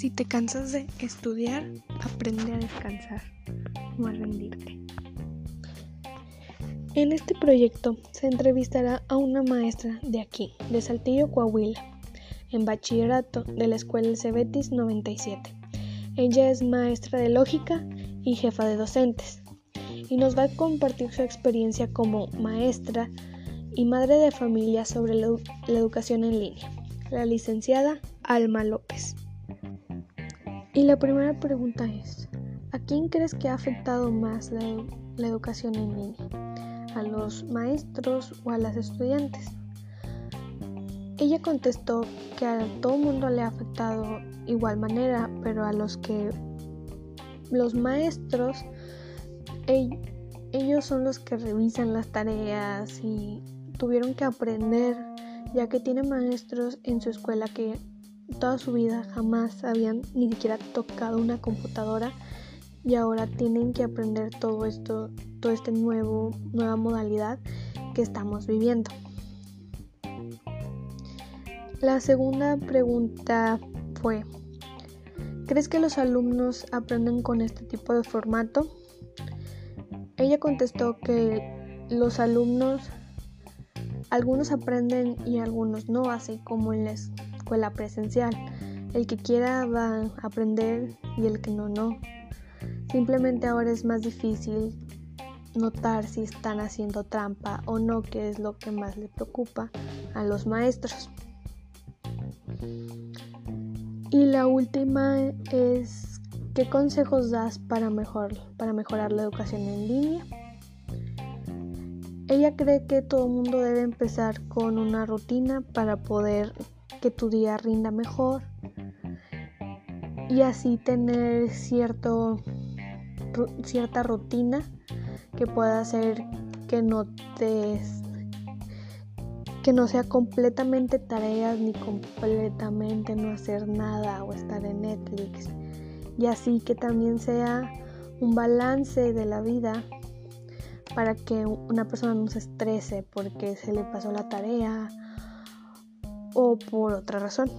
Si te cansas de estudiar, aprende a descansar, no a rendirte. En este proyecto se entrevistará a una maestra de aquí, de Saltillo, Coahuila, en bachillerato de la escuela Cebetis 97. Ella es maestra de lógica y jefa de docentes y nos va a compartir su experiencia como maestra y madre de familia sobre la, educación en línea, la licenciada Alma López. Y la primera pregunta es, ¿a quién crees que ha afectado más la, educación en línea? ¿A los maestros o a las estudiantes? Ella contestó que a todo mundo le ha afectado igual manera, pero a los que los maestros, ellos son los que revisan las tareas y tuvieron que aprender, ya que tiene maestros en su escuela que toda su vida jamás habían ni siquiera tocado una computadora y ahora tienen que aprender todo esto, este nuevo nueva modalidad que estamos viviendo. La segunda pregunta fue, ¿crees que los alumnos aprenden con este tipo de formato? Ella contestó que los alumnos, algunos aprenden y algunos no, así como en la escuela presencial. El que quiera va a aprender y el que no, no. Simplemente ahora es más difícil notar si están haciendo trampa o no, que es lo que más le preocupa a los maestros. Y la última es, ¿qué consejos das para, mejor, para mejorar la educación en línea? Ella cree que todo el mundo debe empezar con una rutina para poder que tu día rinda mejor. Y así tener cierto, cierta rutina que pueda hacer que no te que no sea completamente tareas ni completamente no hacer nada o estar en Netflix. Y así que también sea un balance de la vida para que una persona no se estrese porque se le pasó la tarea o por otra razón.